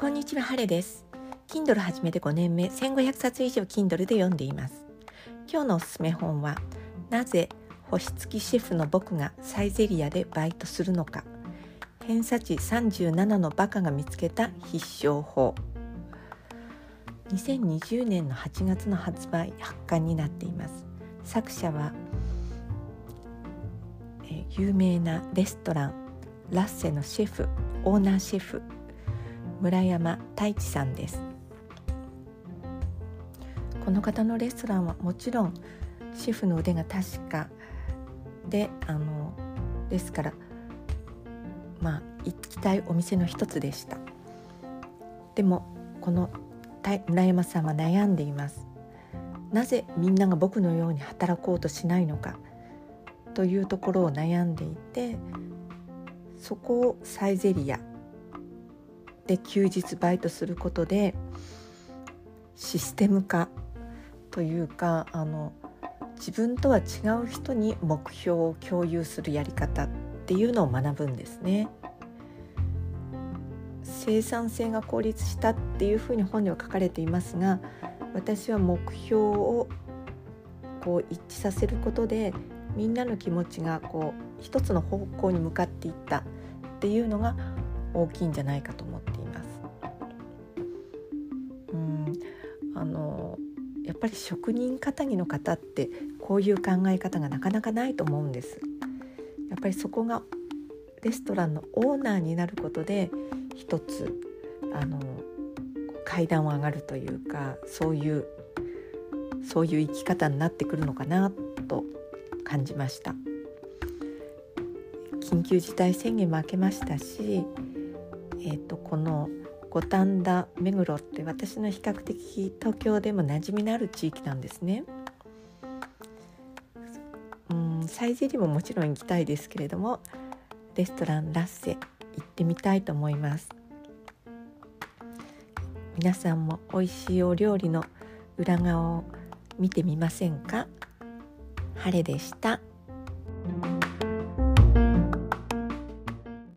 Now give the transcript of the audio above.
こんにちは、ハレです。Kindle 始めて5年目、1500冊以上 Kindle で読んでいます。今日のおすすめ本は、なぜ星付きシェフの僕がサイゼリヤでバイトするのか。偏差値37のバカが見つけた必勝法。2020年の8月の発売発刊になっています。作者は、え有名なレストランラッセのシェフオーナーシェフ村山太一さんです。この方のレストランはもちろんシェフの腕が確かであのですからまあ行きたいお店の一つでした。でもこの村山さんは悩んでいます。なぜみんなが僕のように働こうとしないのかというところを悩んでいてそこをサイゼリヤで休日バイトすることでシステム化というかあの自分とは違う人に目標を共有するやり方っていうのを学ぶんですね。生産性が効率したっていうふうに本には書かれていますが私は目標をこう一致させることでみんなの気持ちがこう一つの方向に向かっていったっていうのが大きいんじゃないかと思っています。うんあのやっぱり職人かたぎの方ってこういう考え方がなかなかないと思うんです。やっぱりそこがレストランのオーナーになることで一つあの階段を上がるというかそういうそういう生き方になってくるのかなと感じました緊急事態宣言も明けましたし、えーと、この五反田目黒って私の比較的東京でも馴染みのある地域なんですね。うんサイゼリももちろん行きたいですけれどもレストランラッセ行ってみたいと思います皆さんも美味しいお料理の裏側を見てみませんか？晴れでした。